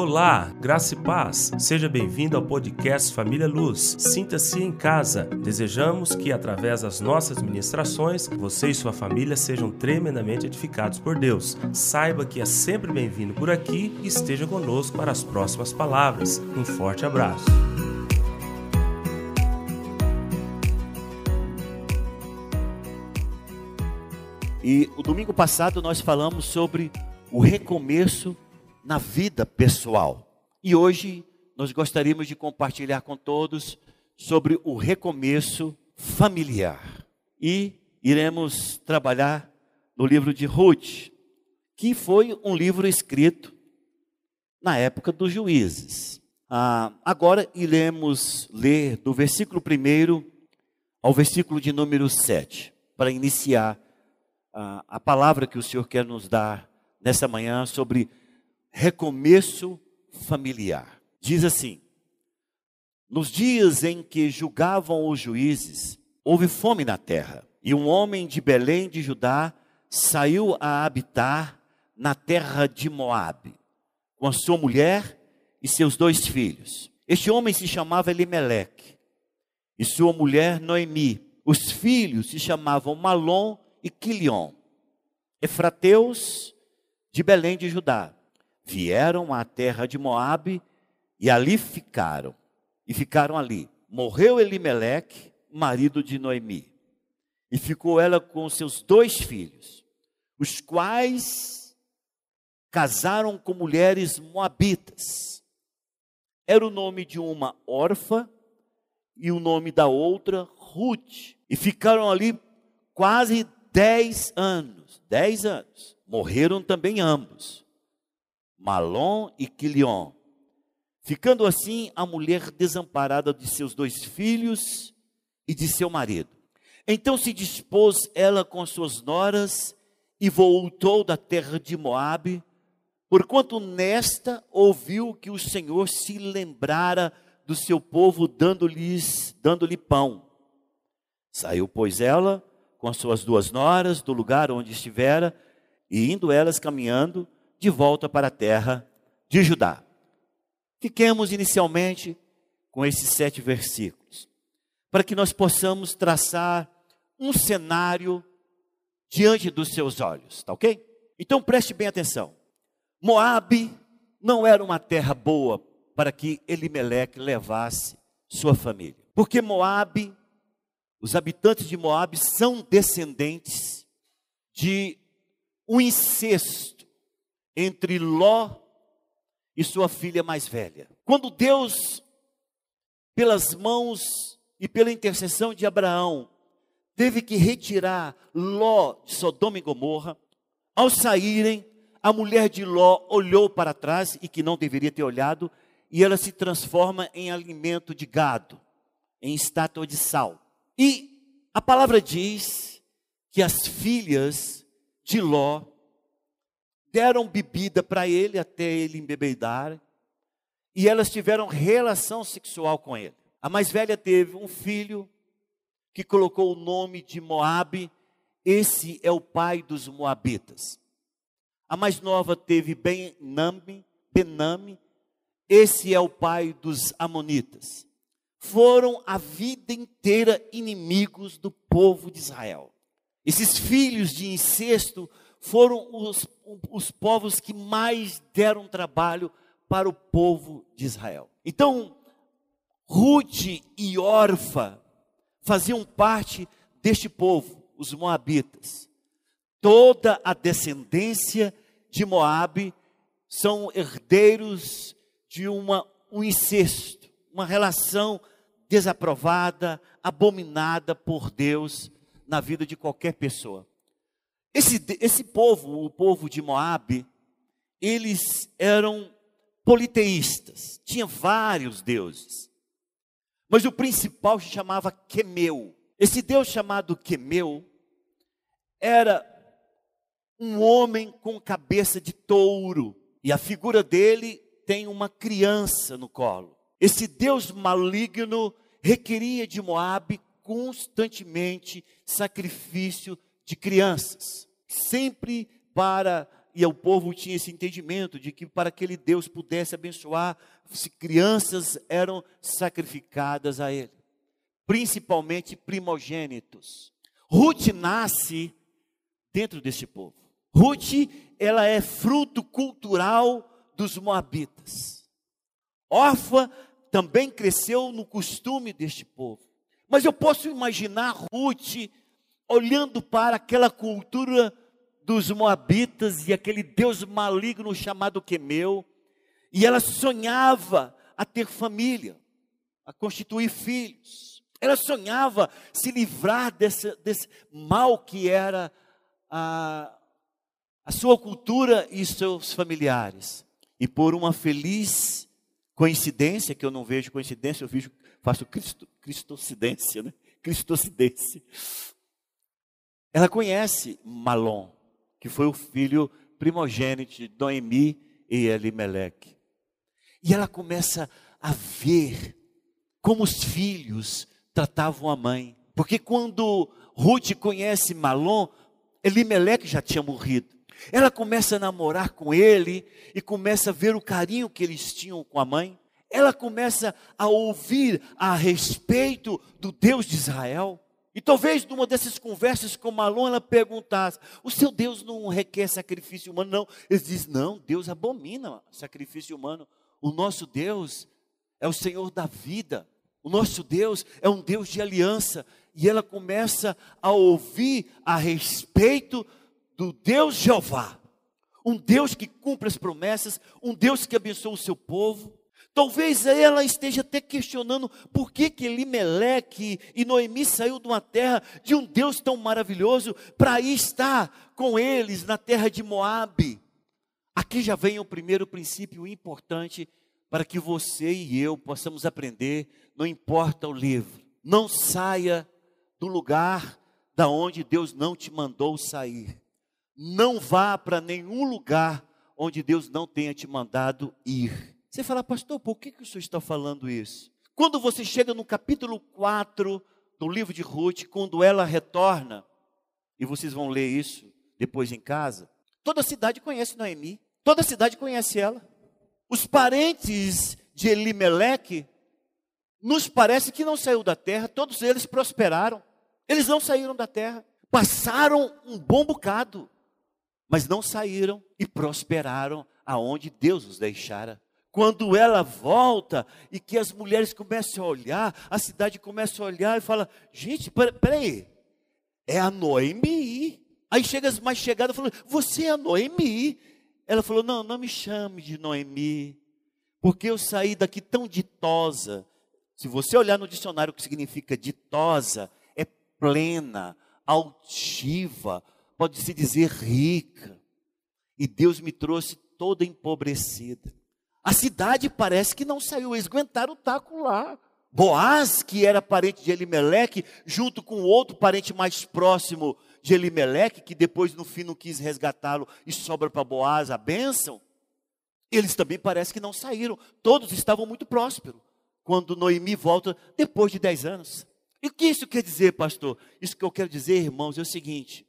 Olá, graça e paz. Seja bem-vindo ao podcast Família Luz. Sinta-se em casa. Desejamos que, através das nossas ministrações, você e sua família sejam tremendamente edificados por Deus. Saiba que é sempre bem-vindo por aqui e esteja conosco para as próximas palavras. Um forte abraço. E o domingo passado nós falamos sobre o recomeço na vida pessoal. E hoje nós gostaríamos de compartilhar com todos sobre o recomeço familiar. E iremos trabalhar no livro de Ruth, que foi um livro escrito na época dos juízes. Ah, agora iremos ler do versículo 1 ao versículo de número 7, para iniciar ah, a palavra que o Senhor quer nos dar nessa manhã sobre recomeço familiar. Diz assim: Nos dias em que julgavam os juízes, houve fome na terra, e um homem de Belém de Judá saiu a habitar na terra de Moabe, com a sua mulher e seus dois filhos. Este homem se chamava Elimeleque, e sua mulher Noemi. Os filhos se chamavam Malom e Quilion, efrateus de Belém de Judá vieram à terra de Moabe e ali ficaram. E ficaram ali. Morreu Elimeleque, marido de Noemi. E ficou ela com seus dois filhos, os quais casaram com mulheres moabitas. Era o nome de uma órfã e o nome da outra Ruth. E ficaram ali quase dez anos. Dez anos. Morreram também ambos. Malom e Quilion. Ficando assim a mulher desamparada de seus dois filhos e de seu marido. Então se dispôs ela com suas noras e voltou da terra de Moabe, porquanto nesta ouviu que o Senhor se lembrara do seu povo dando-lhes dando-lhe pão. Saiu pois ela com as suas duas noras do lugar onde estivera e indo elas caminhando de volta para a terra de Judá. Fiquemos inicialmente com esses sete versículos, para que nós possamos traçar um cenário diante dos seus olhos, tá ok? Então preste bem atenção. Moabe não era uma terra boa para que Elimeleque levasse sua família. Porque Moabe, os habitantes de Moabe são descendentes de um incesto entre Ló e sua filha mais velha. Quando Deus, pelas mãos e pela intercessão de Abraão, teve que retirar Ló de Sodoma e Gomorra, ao saírem, a mulher de Ló olhou para trás e que não deveria ter olhado, e ela se transforma em alimento de gado, em estátua de sal. E a palavra diz que as filhas de Ló deram bebida para ele até ele embebedar, e elas tiveram relação sexual com ele. A mais velha teve um filho que colocou o nome de Moabe, esse é o pai dos moabitas. A mais nova teve Benami, Benami, esse é o pai dos amonitas. Foram a vida inteira inimigos do povo de Israel. Esses filhos de incesto foram os, os povos que mais deram trabalho para o povo de Israel. Então, Ruth e Orfa faziam parte deste povo, os moabitas. Toda a descendência de Moabe são herdeiros de uma, um incesto, uma relação desaprovada, abominada por Deus na vida de qualquer pessoa. Esse, esse povo, o povo de Moabe, eles eram politeístas, tinha vários deuses. Mas o principal se chamava Quemeu. Esse deus chamado Quemeu era um homem com cabeça de touro, e a figura dele tem uma criança no colo. Esse deus maligno requeria de Moabe constantemente sacrifício de crianças, sempre para e o povo tinha esse entendimento de que para que ele Deus pudesse abençoar, se crianças eram sacrificadas a ele, principalmente primogênitos. Ruth nasce dentro deste povo. Ruth, ela é fruto cultural dos moabitas. Orfa também cresceu no costume deste povo. Mas eu posso imaginar Ruth olhando para aquela cultura dos moabitas e aquele deus maligno chamado Quemeu, e ela sonhava a ter família, a constituir filhos. Ela sonhava se livrar desse, desse mal que era a, a sua cultura e seus familiares. E por uma feliz coincidência, que eu não vejo coincidência, eu vejo, faço cristo, cristocidência, né? Cristocidência. Ela conhece Malom que foi o filho primogênito de Noemi e Elimeleque. E ela começa a ver como os filhos tratavam a mãe. Porque quando Ruth conhece Malom, Elimeleque já tinha morrido. Ela começa a namorar com ele e começa a ver o carinho que eles tinham com a mãe. Ela começa a ouvir a respeito do Deus de Israel. E talvez numa dessas conversas com Malon ela perguntasse: o seu Deus não requer sacrifício humano? Não. Ele diz: não, Deus abomina sacrifício humano. O nosso Deus é o Senhor da vida. O nosso Deus é um Deus de aliança. E ela começa a ouvir a respeito do Deus Jeová. Um Deus que cumpre as promessas, um Deus que abençoa o seu povo. Talvez ela esteja até questionando por que que Elimeleque e Noemi saiu de uma terra de um Deus tão maravilhoso para ir estar com eles na terra de Moabe. Aqui já vem o primeiro princípio importante para que você e eu possamos aprender, não importa o livro. Não saia do lugar da onde Deus não te mandou sair. Não vá para nenhum lugar onde Deus não tenha te mandado ir. Você fala, pastor, por que, que o senhor está falando isso? Quando você chega no capítulo 4 do livro de Ruth, quando ela retorna, e vocês vão ler isso depois em casa, toda a cidade conhece Noemi, toda a cidade conhece ela. Os parentes de Elimeleque, nos parece que não saiu da terra, todos eles prosperaram. Eles não saíram da terra, passaram um bom bocado, mas não saíram e prosperaram aonde Deus os deixara. Quando ela volta e que as mulheres começam a olhar, a cidade começa a olhar e fala: gente, peraí, é a Noemi. Aí chega as mais chegadas e fala: você é a Noemi? Ela falou: não, não me chame de Noemi, porque eu saí daqui tão ditosa. Se você olhar no dicionário o que significa ditosa, é plena, altiva, pode-se dizer rica. E Deus me trouxe toda empobrecida. A cidade parece que não saiu, eles aguentaram o taco lá. Boaz, que era parente de Elimeleque, junto com outro parente mais próximo de Elimeleque, que depois no fim não quis resgatá-lo e sobra para Boaz a bênção, eles também parece que não saíram. Todos estavam muito prósperos quando Noemi volta depois de dez anos. E o que isso quer dizer, pastor? Isso que eu quero dizer, irmãos, é o seguinte: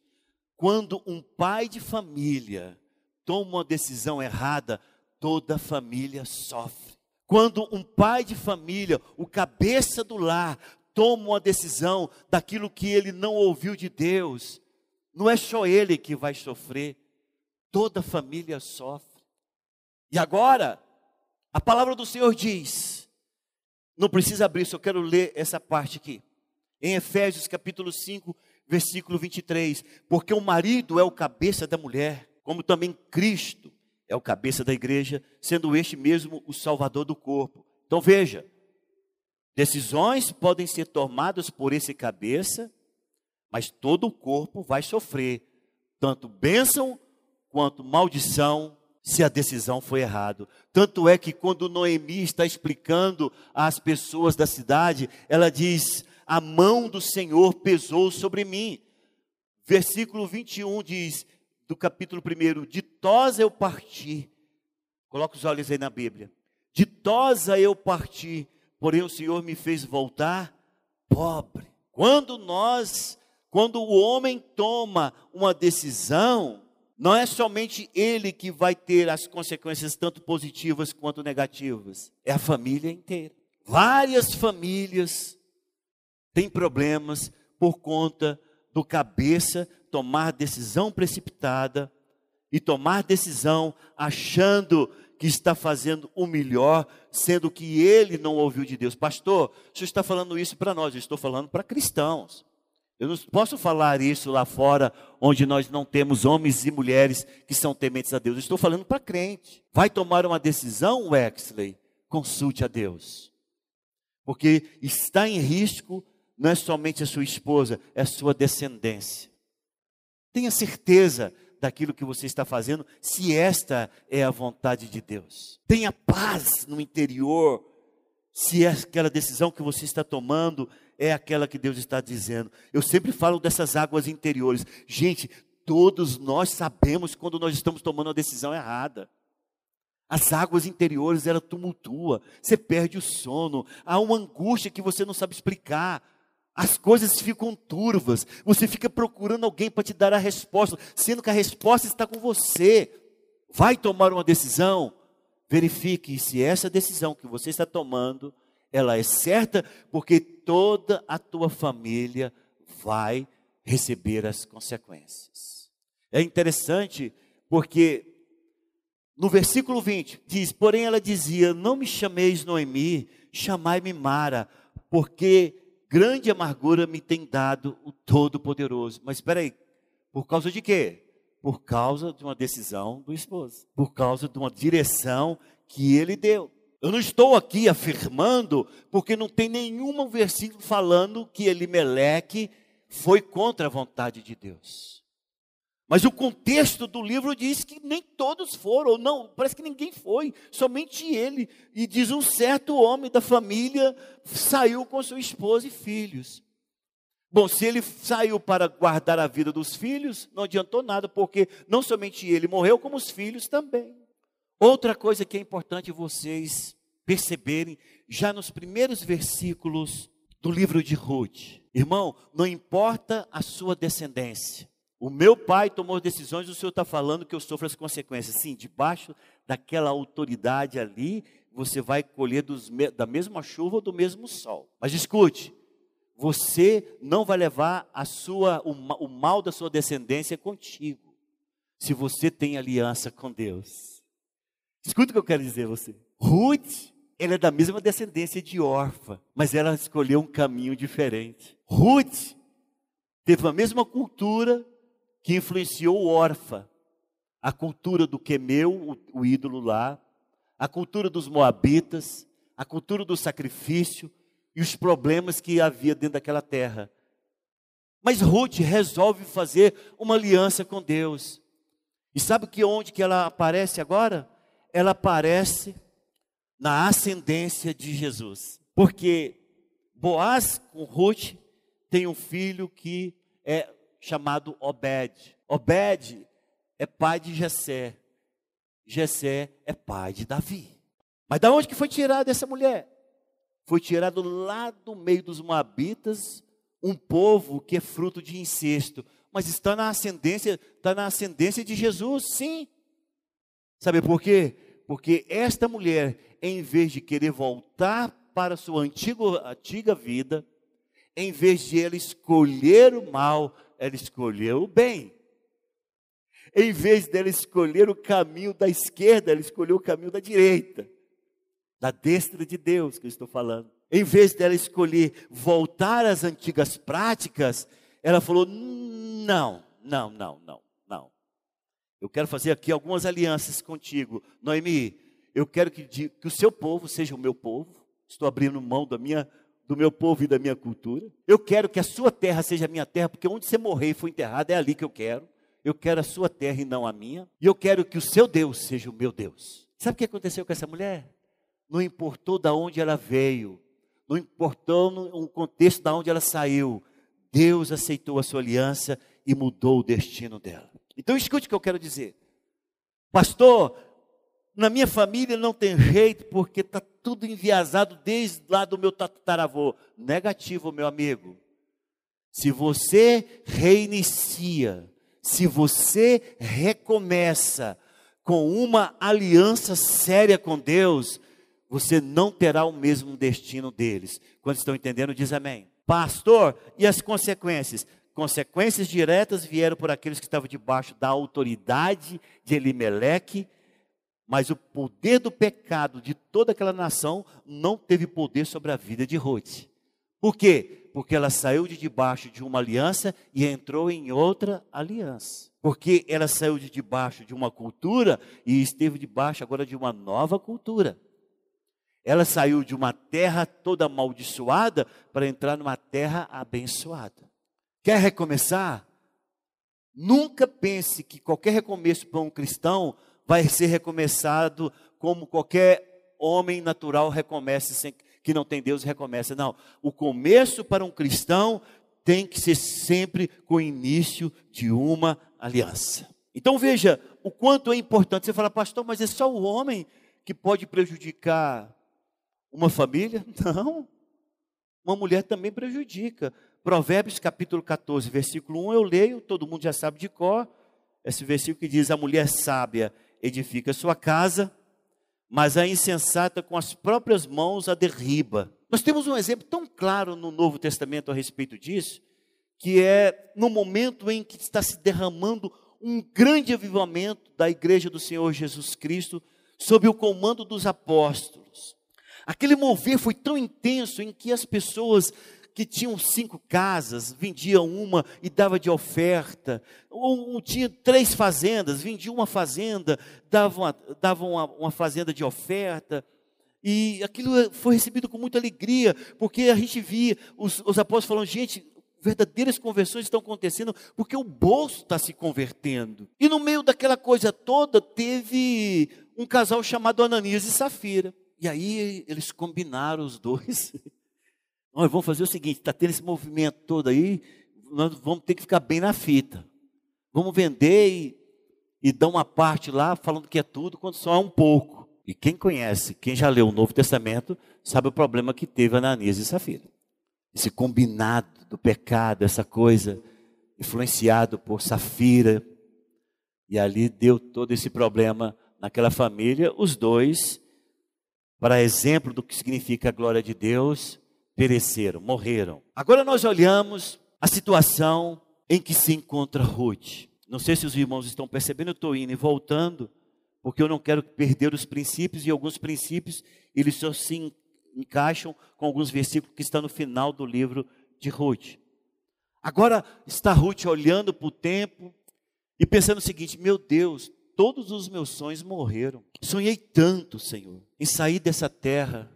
quando um pai de família toma uma decisão errada, toda família sofre. Quando um pai de família, o cabeça do lar, toma uma decisão daquilo que ele não ouviu de Deus, não é só ele que vai sofrer, toda família sofre. E agora, a palavra do Senhor diz, não precisa abrir, só quero ler essa parte aqui. Em Efésios capítulo 5, versículo 23, porque o marido é o cabeça da mulher, como também Cristo é o cabeça da igreja, sendo este mesmo o salvador do corpo. Então veja, decisões podem ser tomadas por esse cabeça, mas todo o corpo vai sofrer, tanto bênção quanto maldição, se a decisão foi errada. Tanto é que quando Noemi está explicando às pessoas da cidade, ela diz: A mão do Senhor pesou sobre mim. Versículo 21 diz: do capítulo 1, ditosa eu parti. Coloca os olhos aí na Bíblia. Ditosa eu parti, porém o Senhor me fez voltar pobre. Quando nós, quando o homem toma uma decisão, Não é somente ele que vai ter as consequências tanto positivas quanto negativas, é a família inteira. Várias famílias têm problemas por conta do cabeça tomar decisão precipitada e tomar decisão achando que está fazendo o melhor, sendo que ele não ouviu de Deus. Pastor, senhor está falando isso para nós, eu estou falando para cristãos. Eu não posso falar isso lá fora, onde nós não temos homens e mulheres que são tementes a Deus. Eu estou falando para crente. Vai tomar uma decisão, Wexley? Consulte a Deus. Porque está em risco não é somente a sua esposa, é a sua descendência. Tenha certeza daquilo que você está fazendo, se esta é a vontade de Deus. Tenha paz no interior, se é aquela decisão que você está tomando é aquela que Deus está dizendo. Eu sempre falo dessas águas interiores. Gente, todos nós sabemos quando nós estamos tomando uma decisão errada. As águas interiores, ela tumultua, você perde o sono, há uma angústia que você não sabe explicar. As coisas ficam turvas, você fica procurando alguém para te dar a resposta, sendo que a resposta está com você. Vai tomar uma decisão, verifique se essa decisão que você está tomando, ela é certa, porque toda a tua família vai receber as consequências. É interessante porque no versículo 20 diz: Porém ela dizia: Não me chameis Noemi, chamai-me Mara, porque grande amargura me tem dado o Todo-Poderoso. Mas espera aí, por causa de quê? Por causa de uma decisão do esposo, por causa de uma direção que ele deu. Eu não estou aqui afirmando, porque não tem nenhum versículo falando que Elimeleque foi contra a vontade de Deus. Mas o contexto do livro diz que nem todos foram, ou não, parece que ninguém foi, somente ele. E diz um certo homem da família saiu com sua esposa e filhos. Bom, se ele saiu para guardar a vida dos filhos, não adiantou nada, porque não somente ele morreu, como os filhos também. Outra coisa que é importante vocês perceberem, já nos primeiros versículos do livro de Ruth, irmão, não importa a sua descendência, o meu pai tomou decisões, o senhor está falando que eu sofro as consequências. Sim, debaixo daquela autoridade ali, você vai colher dos, da mesma chuva ou do mesmo sol. Mas escute, você não vai levar a sua, o, o mal da sua descendência contigo, se você tem aliança com Deus. Escuta o que eu quero dizer a você. Ruth, ela é da mesma descendência de Orfa, mas ela escolheu um caminho diferente. Ruth teve a mesma cultura, que influenciou Orfa, a cultura do Quemeu, o, o ídolo lá, a cultura dos Moabitas, a cultura do sacrifício e os problemas que havia dentro daquela terra. Mas Ruth resolve fazer uma aliança com Deus. E sabe que onde que ela aparece agora? Ela aparece na ascendência de Jesus. Porque Boaz com Ruth tem um filho que é chamado Obed. Obed é pai de Jessé. Jessé é pai de Davi. Mas da onde que foi tirada essa mulher? Foi tirado lá do meio dos Moabitas, um povo que é fruto de incesto, mas está na ascendência, está na ascendência de Jesus, sim. Sabe por quê? Porque esta mulher, em vez de querer voltar para sua antiga vida, em vez de ela escolher o mal, ela escolheu o bem. Em vez dela escolher o caminho da esquerda, ela escolheu o caminho da direita. Da destra de Deus que eu estou falando. Em vez dela escolher voltar às antigas práticas, ela falou: não, não, não, não, não. Eu quero fazer aqui algumas alianças contigo. Noemi, eu quero que, que o seu povo seja o meu povo. Estou abrindo mão da minha do meu povo e da minha cultura. Eu quero que a sua terra seja a minha terra, porque onde você morrer e for enterrado é ali que eu quero. Eu quero a sua terra e não a minha. E eu quero que o seu Deus seja o meu Deus. Sabe o que aconteceu com essa mulher? Não importou de onde ela veio, não importou o contexto de onde ela saiu. Deus aceitou a sua aliança e mudou o destino dela. Então escute o que eu quero dizer. Pastor, na minha família não tem jeito, porque está tudo enviesado desde lá do meu tataravô. Negativo, meu amigo. Se você reinicia, Se você recomeça com uma aliança séria com Deus, você não terá o mesmo destino deles. Quando estão entendendo, diz amém. Pastor, e as consequências? Consequências diretas vieram por aqueles que estavam debaixo da autoridade de Elimeleque, mas o poder do pecado de toda aquela nação não teve poder sobre a vida de Ruth. Por quê? Porque ela saiu de debaixo de uma aliança e entrou em outra aliança. Porque ela saiu de debaixo de uma cultura e esteve debaixo agora de uma nova cultura. Ela saiu de uma terra toda amaldiçoada para entrar numa terra abençoada. Quer recomeçar? Nunca pense que qualquer recomeço para um cristão vai ser recomeçado como qualquer homem natural recomece sem que não tem Deus recomeça. Não, o começo para um cristão tem que ser sempre com o início de uma aliança. Então veja o quanto é importante. Você fala, pastor, mas é só o homem que pode prejudicar uma família? Não. Uma mulher também prejudica. Provérbios capítulo 14, versículo 1, eu leio, todo mundo já sabe de cor. Esse versículo que diz: A mulher sábia edifica sua casa, mas a insensata com as próprias mãos a derriba. Nós temos um exemplo tão claro no Novo Testamento a respeito disso, que é no momento em que está se derramando um grande avivamento da igreja do Senhor Jesus Cristo, sob o comando dos apóstolos. Aquele mover foi tão intenso em que as pessoas que tinham cinco casas, vendiam uma e dava de oferta, ou, ou tinha três fazendas, vendia uma fazenda, dava uma, dava uma, uma fazenda de oferta, e aquilo foi recebido com muita alegria, porque a gente via os, os apóstolos falando, gente, verdadeiras conversões estão acontecendo porque o bolso está se convertendo. E no meio daquela coisa toda, teve um casal chamado Ananias e Safira. E aí eles combinaram os dois Vamos fazer o seguinte: está tendo esse movimento todo aí, nós vamos ter que ficar bem na fita. Vamos vender e, e dar uma parte lá, falando que é tudo, quando só é um pouco. E quem conhece, quem já leu o Novo Testamento, sabe o problema que teve Ananias e Safira. Esse combinado do pecado, essa coisa, influenciado por Safira. E ali deu todo esse problema naquela família. Os dois, para exemplo do que significa a glória de Deus, pereceram, morreram. Agora nós olhamos a situação em que se encontra Ruth. Não sei se os irmãos estão percebendo, eu estou indo e voltando, porque eu não quero perder os princípios, e alguns princípios, eles só se encaixam com alguns versículos que estão no final do livro de Ruth. Agora está Ruth olhando para o tempo e pensando o seguinte: meu Deus, todos os meus sonhos morreram. Sonhei tanto, Senhor, em sair dessa terra,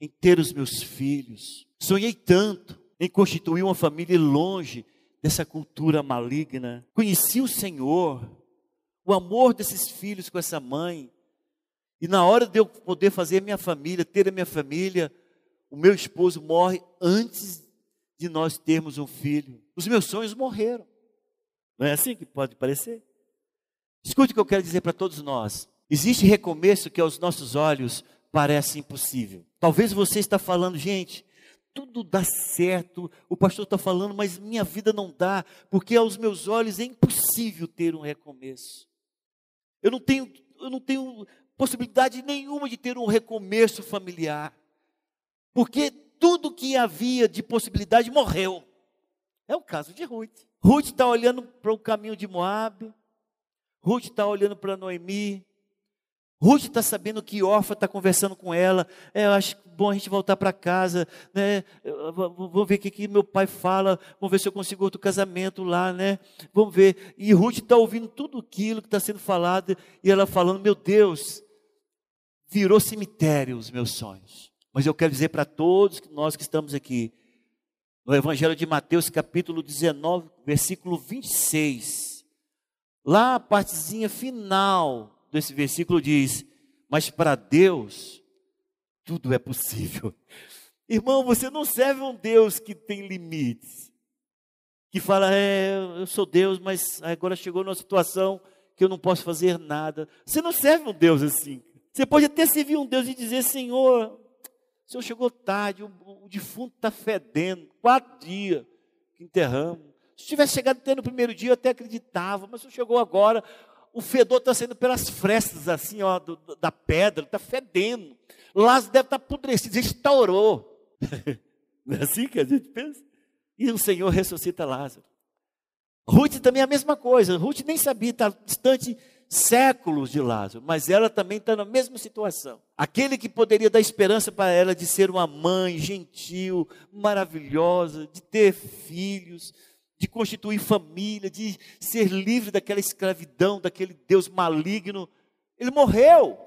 em ter os meus filhos. Sonhei tanto em constituir uma família longe dessa cultura maligna. Conheci o Senhor, o amor desses filhos com essa mãe. E na hora de eu poder fazer minha família, ter a minha família, o meu esposo morre antes de nós termos um filho. Os meus sonhos morreram. Não é assim que pode parecer? Escute o que eu quero dizer para todos nós. Existe recomeço que aos nossos olhos parece impossível. Talvez você está falando, gente, tudo dá certo, o pastor está falando, mas minha vida não dá, porque aos meus olhos é impossível ter um recomeço. Eu não tenho, eu não tenho possibilidade nenhuma de ter um recomeço familiar, porque tudo que havia de possibilidade morreu. É o caso de Ruth. Ruth está olhando para o caminho de Moab, Ruth está olhando para Noemi, Ruth está sabendo que Orfa está conversando com ela. É, eu acho bom a gente voltar para casa, né? Vou ver o que, que meu pai fala. Vamos ver se eu consigo outro casamento lá, né? Vamos ver. E Ruth está ouvindo tudo aquilo que está sendo falado e ela falando: Meu Deus, virou cemitério os meus sonhos. Mas eu quero dizer para todos nós que estamos aqui, no Evangelho de Mateus, capítulo 19, versículo 26, lá a partezinha final desse versículo diz: Mas para Deus tudo é possível. Irmão, você não serve um Deus que tem limites, que fala, é, eu sou Deus, mas agora chegou numa situação que eu não posso fazer nada. Você não serve um Deus assim. Você pode até servir um Deus e dizer, Senhor, o Senhor chegou tarde, o, o defunto está fedendo, quatro dias que enterramos. Se tivesse chegado até no primeiro dia, eu até acreditava, mas se chegou agora, o fedor está saindo pelas frestas, assim, ó, do, da pedra, está fedendo. Lázaro deve estar tá apodrecido, restaurou. Não é assim que a gente pensa? E o Senhor ressuscita Lázaro. Ruth também é a mesma coisa. Ruth nem sabia, está distante séculos de Lázaro, mas ela também está na mesma situação. Aquele que poderia dar esperança para ela de ser uma mãe gentil, maravilhosa, de ter filhos, de constituir família, de ser livre daquela escravidão, daquele Deus maligno, ele morreu.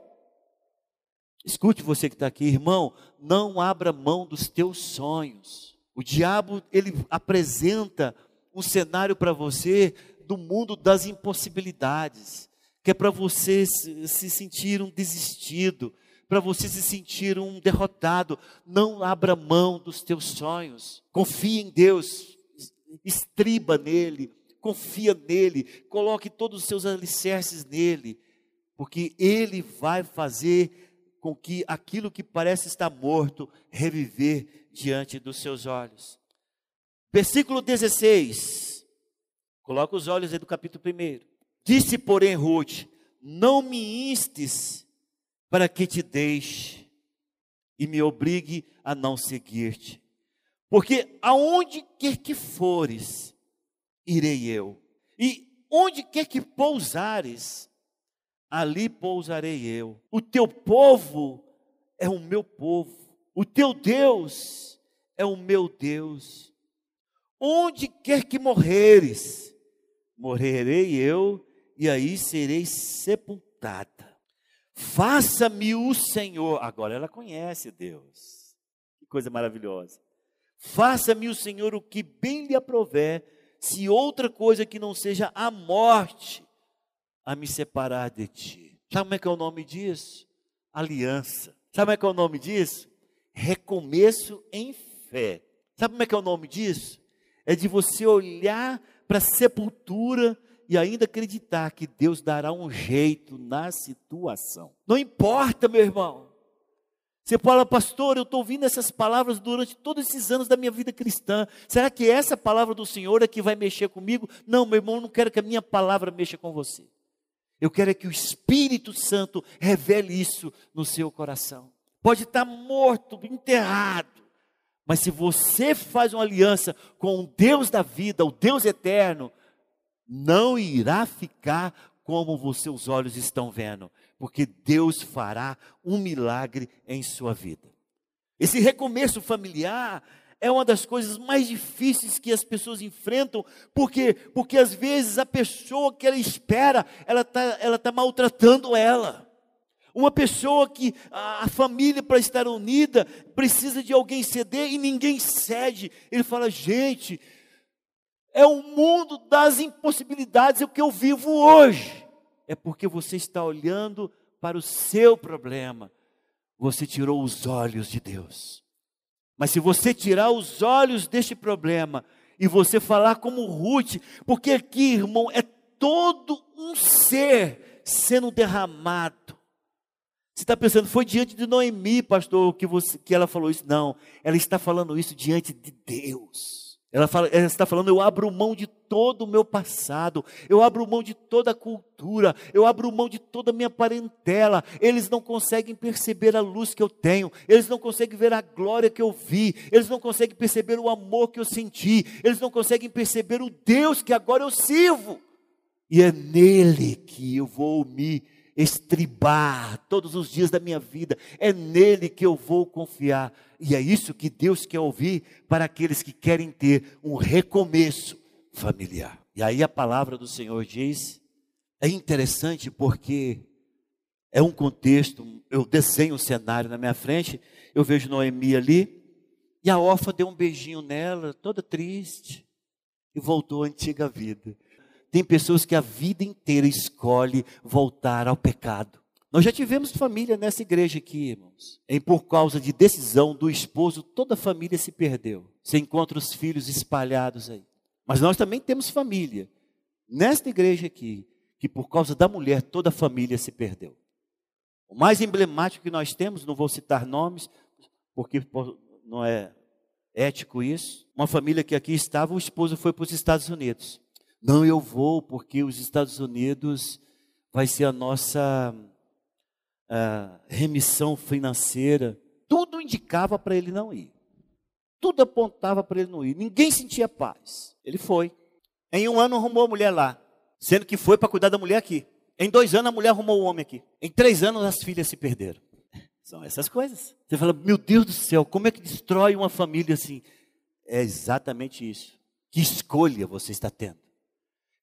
Escute você que está aqui, irmão, não abra mão dos teus sonhos. O diabo, ele apresenta um cenário para você do mundo das impossibilidades que é para você se sentir um desistido, para você se sentir um derrotado. Não abra mão dos teus sonhos. Confie em Deus, estriba nele, confia nele, coloque todos os seus alicerces nele, porque ele vai fazer com que aquilo que parece estar morto reviver diante dos seus olhos. Versículo 16. Coloca os olhos aí do capítulo 1. Disse, porém, Ruth: Não me instes para que te deixe e me obrigue a não seguir-te. Porque aonde quer que fores, irei eu. E onde quer que pousares, ali pousarei eu. O teu povo é o meu povo. O teu Deus é o meu Deus. Onde quer que morreres, morrerei eu e aí serei sepultada. Faça-me o Senhor. Agora ela conhece Deus. Que coisa maravilhosa. Faça-me o Senhor o que bem lhe aprover, se outra coisa que não seja a morte a me separar de ti. Sabe como é que é o nome disso? Aliança. Sabe como é que é o nome disso? Recomeço em fé. Sabe como é que é o nome disso? É de você olhar para a sepultura e ainda acreditar que Deus dará um jeito na situação. Não importa, meu irmão. Você fala, pastor, eu estou ouvindo essas palavras durante todos esses anos da minha vida cristã. Será que essa palavra do Senhor é que vai mexer comigo? Não, meu irmão, não quero que a minha palavra mexa com você. Eu quero é que o Espírito Santo revele isso no seu coração. Pode estar morto, enterrado, mas se você faz uma aliança com o Deus da vida, o Deus eterno, não irá ficar como os seus olhos estão vendo, porque Deus fará um milagre em sua vida. Esse recomeço familiar é uma das coisas mais difíceis que as pessoas enfrentam, porque porque às vezes a pessoa que ela espera, ela está ela tá maltratando ela. Uma pessoa que a, a família para estar unida precisa de alguém ceder e ninguém cede. Ele fala, gente, é o mundo das impossibilidades, é o que eu vivo hoje. É porque você está olhando para o seu problema. Você tirou os olhos de Deus. Mas se você tirar os olhos deste problema e você falar como Ruth, porque aqui, irmão, é todo um ser sendo derramado. Você está pensando, foi diante de Noemi, pastor, que, você, que ela falou isso? Não, ela está falando isso diante de Deus. Ela, fala, ela, está falando: eu abro mão de todo o meu passado, eu abro mão de toda a cultura, eu abro mão de toda a minha parentela. Eles não conseguem perceber a luz que eu tenho, eles não conseguem ver a glória que eu vi, eles não conseguem perceber o amor que eu senti, eles não conseguem perceber o Deus que agora eu sirvo. E é nele que eu vou me estribar todos os dias da minha vida. É nele que eu vou confiar. E é isso que Deus quer ouvir para aqueles que querem ter um recomeço familiar. E aí a palavra do Senhor diz: é interessante porque é um contexto, eu desenho o cenário na minha frente, eu vejo Noemi ali, e a órfã deu um beijinho nela, toda triste, e voltou à antiga vida. Tem pessoas que a vida inteira escolhe voltar ao pecado. Nós já tivemos família nessa igreja aqui, irmãos. E por causa de decisão do esposo, toda a família se perdeu. Você encontra os filhos espalhados aí. Mas nós também temos família nesta igreja aqui, que por causa da mulher toda a família se perdeu. O mais emblemático que nós temos, não vou citar nomes, porque não é ético isso. Uma família que aqui estava, o esposo foi para os Estados Unidos. Não, eu vou porque os Estados Unidos vai ser a nossa a remissão financeira. Tudo indicava para ele não ir. Tudo apontava para ele não ir. Ninguém sentia paz. Ele foi. Em um ano arrumou a mulher lá, sendo que foi para cuidar da mulher aqui. Em dois anos a mulher arrumou o homem aqui. Em três anos as filhas se perderam. São essas coisas. Você fala, meu Deus do céu, como é que destrói uma família assim? É exatamente isso. Que escolha você está tendo?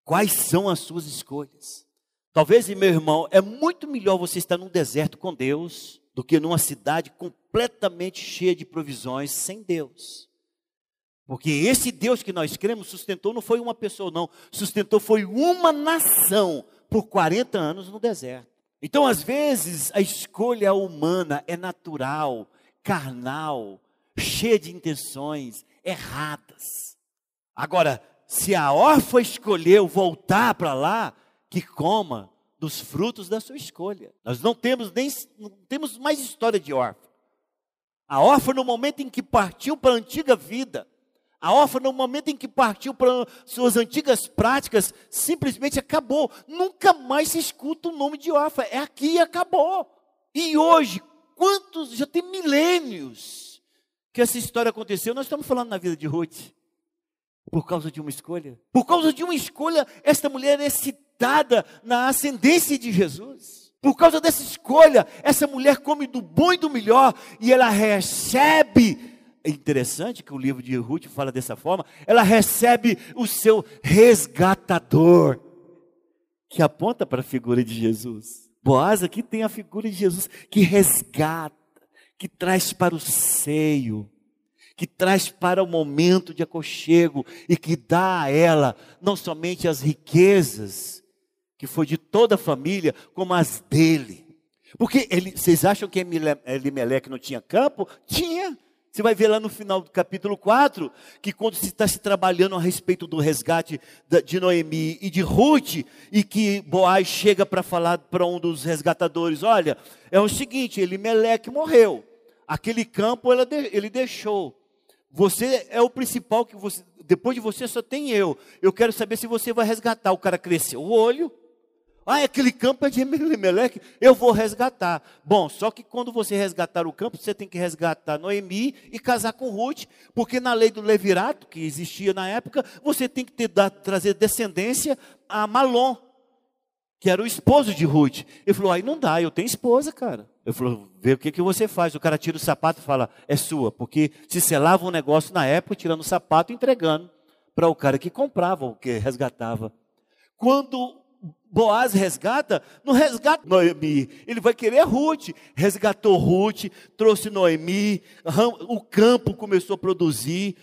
Quais são as suas escolhas? Talvez, meu irmão, é muito melhor você estar num deserto com Deus do que numa cidade completamente cheia de provisões sem Deus. Porque esse Deus que nós cremos sustentou não foi uma pessoa, não. Sustentou foi uma nação por 40 anos no deserto. Então, às vezes, a escolha humana é natural, carnal, cheia de intenções erradas. Agora, se a órfã escolheu voltar para lá, que coma dos frutos da sua escolha. Nós não temos nem não temos mais história de órfã. A órfã no momento em que partiu para a antiga vida, a órfã, no momento em que partiu para suas antigas práticas, simplesmente acabou. Nunca mais se escuta o nome de órfã. É aqui e acabou. E hoje, quantos, já tem milênios que essa história aconteceu. Nós estamos falando na vida de Ruth. Por causa de uma escolha. Por causa de uma escolha, esta mulher é citada na ascendência de Jesus. Por causa dessa escolha, essa mulher come do bom e do melhor e ela recebe é interessante que o livro de Ruth fala dessa forma, ela recebe o seu resgatador, que aponta para a figura de Jesus. Boaz aqui tem a figura de Jesus que resgata, que traz para o seio, que traz para o momento de aconchego e que dá a ela não somente as riquezas que foi de toda a família, como as dele. Porque ele, vocês acham que Elimelec não tinha campo? Tinha. Você vai ver lá no final do capítulo 4, que quando se está se trabalhando a respeito do resgate de Noemi e de Ruth, e que Boaz chega para falar para um dos resgatadores: olha, é o seguinte, Elimelec morreu, aquele campo ele deixou, você é o principal que você, depois de você só tem eu, eu quero saber se você vai resgatar. O cara cresceu o olho, ah, aquele campo é de Elimelec, eu vou resgatar. Bom, só que quando você resgatar o campo, você tem que resgatar Noemi e casar com Ruth, porque na lei do levirato, que existia na época, você tem que ter, trazer descendência a Malom, que era o esposo de Ruth. Ele falou, aí não dá, eu tenho esposa, cara. Eu falou, vê o que, que você faz. O cara tira o sapato e fala, é sua, porque se selava um negócio na época, tirando o sapato e entregando para o cara que comprava, o que resgatava. Quando Boaz resgata, não resgata Noemi, ele vai querer Ruth. Resgatou Ruth, trouxe Noemi, o campo começou a produzir,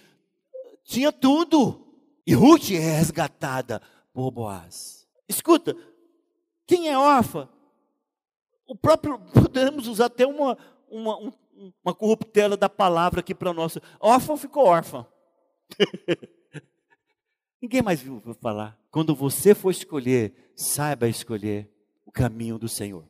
tinha tudo. E Ruth é resgatada por Boaz. Escuta, quem é órfã? O próprio, podemos usar até uma, uma, uma corruptela da palavra aqui para nós. Órfã ficou órfã. Ninguém mais viu falar. Quando você for escolher, saiba escolher o caminho do Senhor.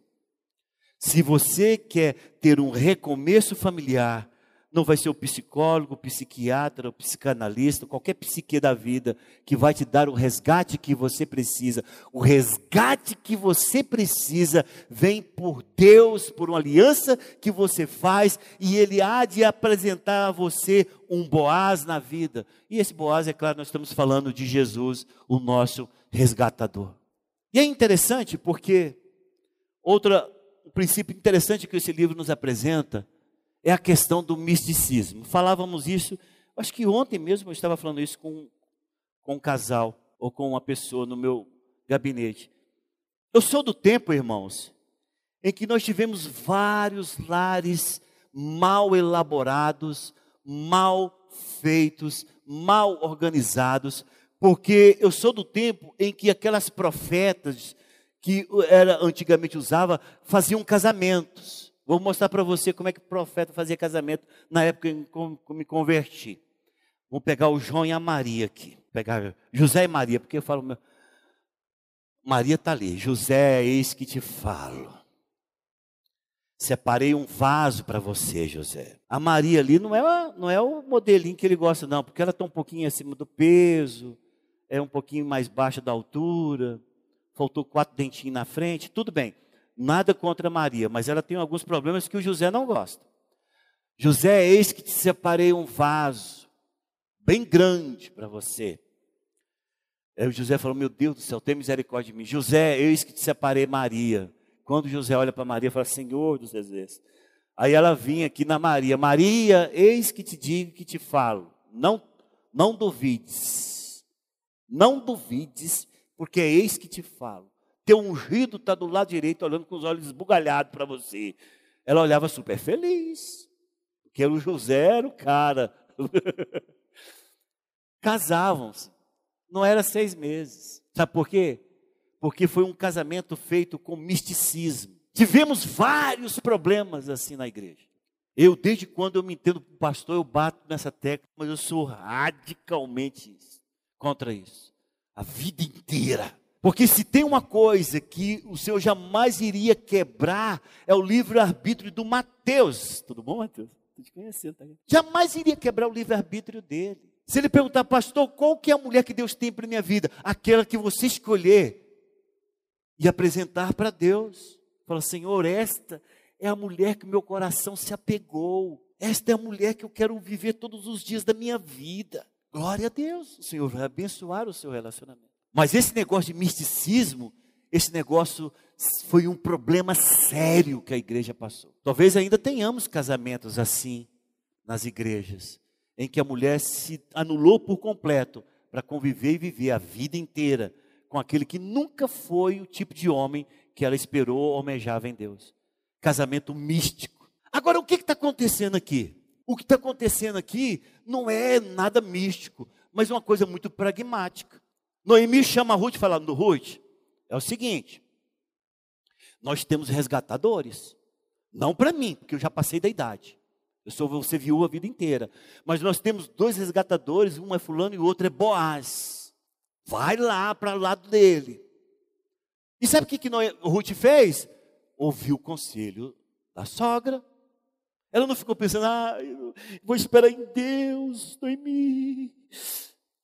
Se você quer ter um recomeço familiar, não vai ser o psicólogo, o psiquiatra, o psicanalista, qualquer psique da vida que vai te dar o resgate que você precisa. O resgate que você precisa vem por Deus, por uma aliança que você faz, e Ele há de apresentar a você um Boaz na vida. E esse Boaz, é claro, nós estamos falando de Jesus, o nosso resgatador. E é interessante porque outro princípio interessante que esse livro nos apresenta é a questão do misticismo. Falávamos isso, acho que ontem mesmo eu estava falando isso com, com um casal ou com uma pessoa no meu gabinete. Eu sou do tempo, irmãos, em que nós tivemos vários lares mal elaborados, mal feitos, mal organizados, porque eu sou do tempo em que aquelas profetas que era antigamente usava faziam casamentos. Vou mostrar para você como é que o profeta fazia casamento na época em que me converti. Vou pegar o João e a Maria aqui. Pegar José e Maria, porque eu falo. Maria está ali. José, eis que te falo. Separei um vaso para você, José. A Maria ali não é, não é o modelinho que ele gosta, não, porque ela está um pouquinho acima do peso, é um pouquinho mais baixa da altura, faltou quatro dentinhos na frente, tudo bem. Nada contra Maria, mas ela tem alguns problemas que o José não gosta. José, eis que te separei um vaso bem grande para você. Aí o José falou: Meu Deus do céu, tem misericórdia de mim. José, eis que te separei Maria. Quando José olha para Maria, fala: Senhor dos exércitos. Aí ela vinha aqui na Maria: Maria, eis que te digo que te falo. Não, não duvides. Não duvides, porque é eis que te falo. Teu ungido está do lado direito, olhando com os olhos esbugalhados para você. Ela olhava super feliz, porque o José era o cara. Casavam-se. Não era seis meses. Sabe por quê? porque foi um casamento feito com misticismo. Tivemos vários problemas assim na igreja. Eu, desde quando eu me entendo pastor, eu bato nessa tecla, mas eu sou radicalmente contra isso. A vida inteira. Porque se tem uma coisa que o Senhor jamais iria quebrar, é o livre-arbítrio do Mateus. Tudo bom, Mateus? Estou te conhecendo, tá? Jamais iria quebrar o livre-arbítrio dele. Se ele perguntar, pastor, qual que é a mulher que Deus tem para minha vida? Aquela que você escolher e apresentar para Deus. Fala, Senhor, esta é a mulher que meu coração se apegou. Esta é a mulher que eu quero viver todos os dias da minha vida. Glória a Deus. O Senhor vai abençoar o seu relacionamento. Mas esse negócio de misticismo, esse negócio foi um problema sério que a igreja passou. Talvez ainda tenhamos casamentos assim nas igrejas, em que a mulher se anulou por completo para conviver e viver a vida inteira com aquele que nunca foi o tipo de homem que ela esperou ou almejava em Deus. Casamento místico. Agora, o que está acontecendo aqui? O que está acontecendo aqui não é nada místico, mas uma coisa muito pragmática. Noemi chama Ruth falando, Ruth, é o seguinte, nós temos resgatadores, não para mim, porque eu já passei da idade. Eu sou você viu a vida inteira. Mas nós temos dois resgatadores, um é fulano e o outro é Boaz. Vai lá para o lado dele. E sabe o que, que Ruth fez? Ouviu o conselho da sogra. Ela não ficou pensando, ah, vou esperar em Deus, Noemi.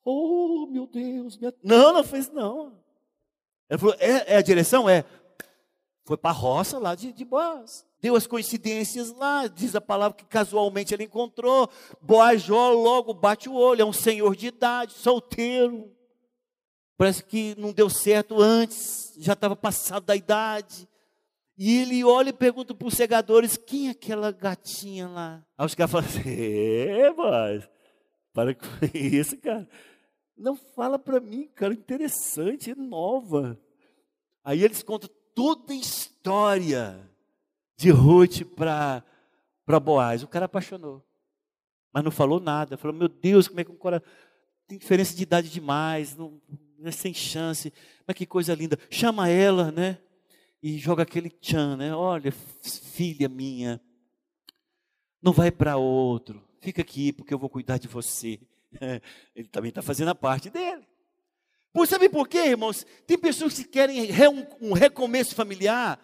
Oh, meu Deus. Minha... Não, não fez não. Ela falou, é, é a direção? É. Foi para a roça lá de, de Boaz. Deu as coincidências lá, diz a palavra que casualmente ela encontrou. Boaz logo bate o olho, é um senhor de idade, solteiro. Parece que não deu certo antes, já estava passado da idade. E ele olha e pergunta para os segadores: quem é aquela gatinha lá? Aí os caras falam assim: é, mas, para com isso, cara. Não fala para mim, cara, interessante, é nova. Aí eles contam toda a história de Ruth para Boaz. O cara apaixonou, mas não falou nada. Falou: meu Deus, como é que um coração. Tem diferença de idade demais, não, é sem chance, mas que coisa linda. Chama ela, né? E joga aquele tchan, né? Olha, filha minha, não vai para outro, fica aqui porque eu vou cuidar de você. Ele também está fazendo a parte dele. Por, sabe por quê, irmãos? Tem pessoas que querem um, recomeço familiar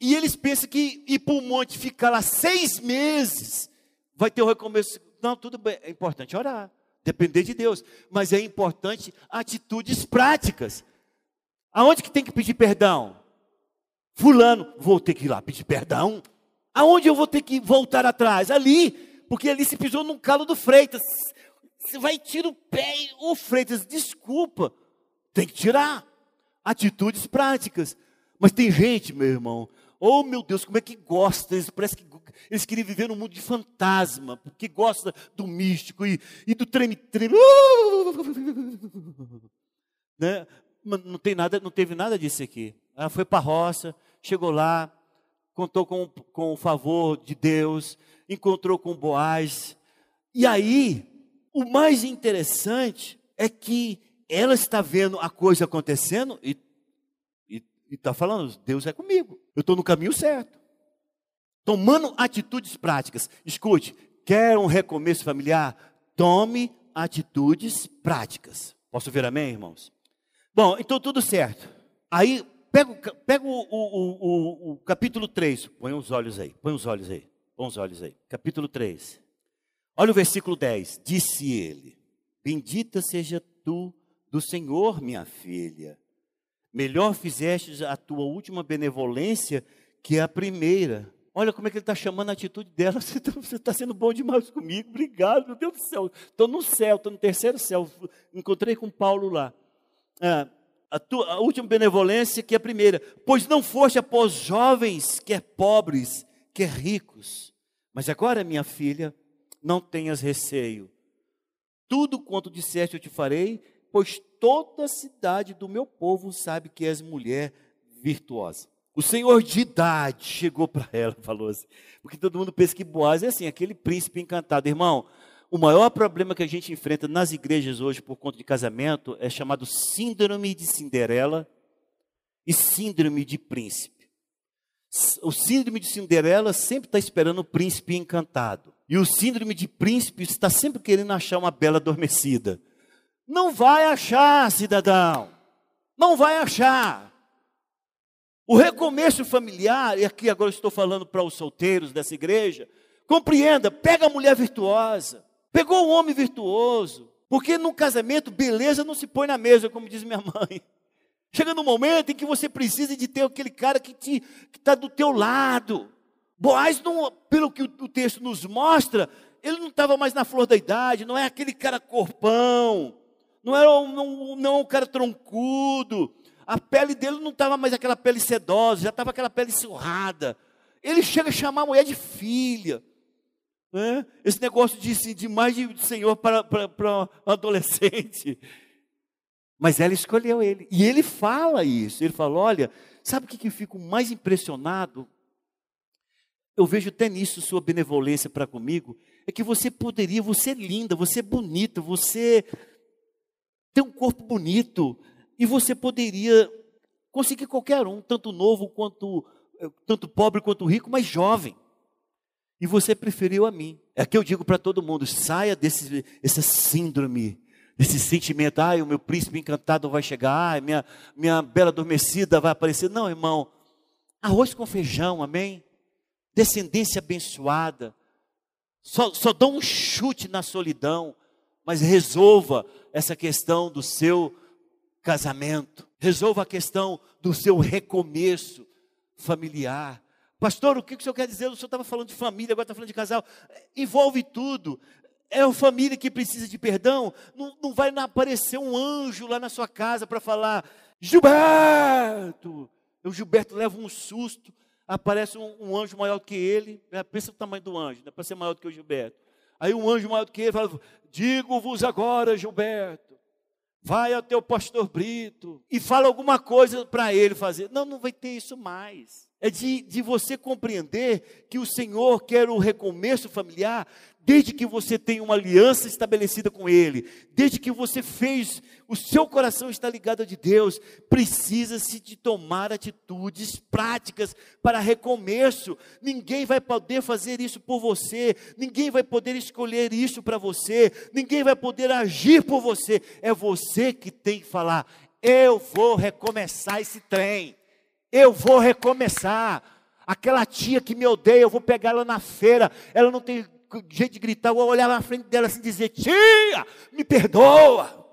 e eles pensam que ir para o monte ficar lá seis meses vai ter o um recomeço. Não, tudo bem, é importante orar. Depender de Deus. Mas é importante atitudes práticas. Aonde que tem que pedir perdão? Fulano, vou ter que ir lá pedir perdão. Aonde eu vou ter que voltar atrás? Ali, porque ali se pisou num calo do Freitas. Você vai tirar o pé e o Freitas, desculpa. Tem que tirar. Atitudes práticas. Mas tem gente, meu irmão, Oh, meu Deus, como é que gosta? Eles, parece que eles queriam viver num mundo de fantasma, porque gosta do místico e, e do treme-treme. Né? Não, tem nada, não teve nada disso aqui. Ela foi para a roça, chegou lá, contou com, com o favor de Deus, encontrou com Boaz. E aí, o mais interessante é que ela está vendo a coisa acontecendo e está falando, Deus é comigo. Eu estou no caminho certo. Tomando atitudes práticas. Escute, quer um recomeço familiar? Tome atitudes práticas. Posso ver amém, irmãos? Bom, então tudo certo. Aí pega, pega o, o, o, o, capítulo 3. Põe os olhos aí, põe os olhos aí, põe os olhos aí. Capítulo 3. Olha o versículo 10. Disse ele: Bendita seja tu do Senhor, minha filha. Melhor fizeste a tua última benevolência que a primeira. Olha como é que ele está chamando a atitude dela. Você está tá sendo bom demais comigo. Obrigado, meu Deus do céu. Estou no céu, estou no terceiro céu. Encontrei com Paulo lá. Ah, a, tua, a última benevolência que a primeira. Pois não foste após jovens, quer pobres, quer ricos. Mas agora, minha filha, não tenhas receio. Tudo quanto disseste eu te farei, pois toda a cidade do meu povo sabe que és mulher virtuosa. O senhor de idade chegou para ela falou assim, porque todo mundo pensa que Boaz é assim, aquele príncipe encantado. Irmão, o maior problema que a gente enfrenta nas igrejas hoje por conta de casamento é chamado síndrome de Cinderela e síndrome de príncipe. O síndrome de Cinderela sempre está esperando o príncipe encantado. E o síndrome de príncipe está sempre querendo achar uma bela adormecida. Não vai achar, cidadão. Não vai achar. O recomeço familiar, e aqui agora estou falando para os solteiros dessa igreja, compreenda, pega a mulher virtuosa, pegou o homem virtuoso, porque no casamento beleza não se põe na mesa, como diz minha mãe. Chega no momento em que você precisa de ter aquele cara que está do teu lado. Boaz, não, pelo que o texto nos mostra, ele não estava mais na flor da idade, não é aquele cara corpão, não era um, não, não um cara troncudo, a pele dele não estava mais aquela pele sedosa, já estava aquela pele surrada. Ele chega a chamar a mulher de filha. Né? Esse negócio de, de mais de senhor para, para, para um adolescente. Mas ela escolheu ele. E ele fala isso. Ele fala: olha, sabe o que, que eu fico mais impressionado? Eu vejo até nisso sua benevolência para comigo. É que você poderia, você é linda, você é bonita, você tem um corpo bonito e você poderia conseguir qualquer um, tanto novo quanto eh, tanto pobre quanto rico, mas jovem. E você preferiu a mim. É que eu digo para todo mundo: saia desse essa síndrome, desse sentimento. Ah, o meu príncipe encantado vai chegar, ah, minha, minha bela adormecida vai aparecer. Não, irmão. Arroz com feijão, amém? Descendência abençoada. Só, só dá um chute na solidão, mas resolva essa questão do seu casamento, resolva a questão do seu recomeço familiar. Pastor, o que o senhor quer dizer? O senhor estava falando de família, agora está falando de casal. Envolve tudo. É a família que precisa de perdão. Não, não vai aparecer um anjo lá na sua casa para falar, Gilberto. O Gilberto leva um susto, aparece um, um anjo maior que ele. Pensa o tamanho do anjo, dá para ser maior do que o Gilberto. Aí um anjo maior do que ele fala: Digo-vos agora, Gilberto, vai ao teu pastor Brito e fala alguma coisa para ele fazer. Não, não vai ter isso mais. É de, de você compreender que o Senhor quer o recomeço familiar desde que você tem uma aliança estabelecida com Ele, desde que você fez, o seu coração está ligado a de Deus, precisa-se de tomar atitudes práticas para recomeço. Ninguém vai poder fazer isso por você, ninguém vai poder escolher isso para você, ninguém vai poder agir por você. É você que tem que falar: eu vou recomeçar esse trem, eu vou recomeçar. Aquela tia que me odeia, eu vou pegar ela na feira, ela não tem jeito de gritar, eu olhar na frente dela assim e dizer: Tia, me perdoa.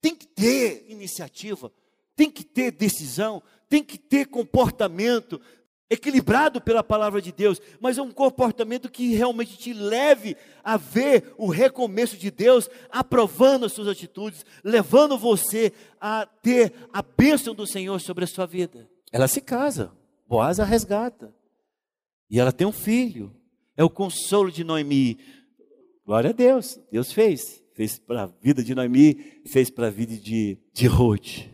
Tem que ter iniciativa, tem que ter decisão, tem que ter comportamento equilibrado pela palavra de Deus, mas é um comportamento que realmente te leve a ver o recomeço de Deus, aprovando as suas atitudes, levando você a ter a bênção do Senhor sobre a sua vida. Ela se casa, Boaz a resgata, e ela tem um filho, é o consolo de Noemi. Glória a Deus, Deus fez. Fez para a vida de Noemi, fez para a vida de, de Ruth.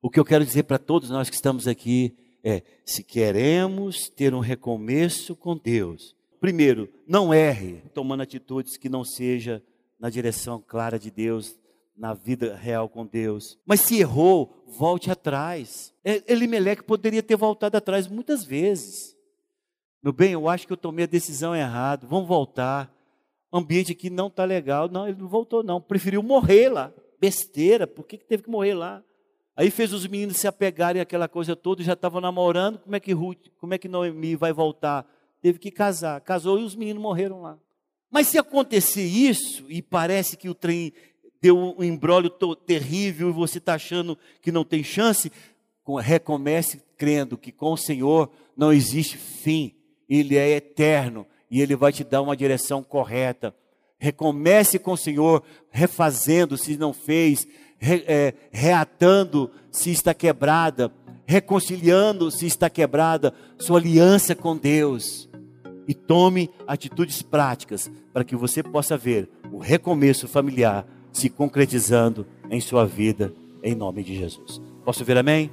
O que eu quero dizer para todos nós que estamos aqui é: se queremos ter um recomeço com Deus, primeiro, não erre tomando atitudes que não seja na direção clara de Deus, na vida real com Deus. Mas se errou, volte atrás. Elimeleque poderia ter voltado atrás muitas vezes. Meu bem, eu acho que eu tomei a decisão errada. Vamos voltar. O ambiente aqui não está legal. Não, ele não voltou, não. Preferiu morrer lá. Besteira. Por que, que teve que morrer lá? Aí fez os meninos se apegarem àquela coisa toda, já estavam namorando. Como é que Ruth, como é que Noemi vai voltar? Teve que casar. Casou e os meninos morreram lá. Mas se acontecer isso, e parece que o trem deu um embrólio terrível e você está achando que não tem chance, recomece crendo que com o Senhor não existe fim, Ele é eterno e Ele vai te dar uma direção correta. Recomece com o Senhor, refazendo se não fez, re, é, reatando se está quebrada, reconciliando se está quebrada, sua aliança com Deus. E tome atitudes práticas para que você possa ver o recomeço familiar se concretizando em sua vida, em nome de Jesus. Posso ver amém?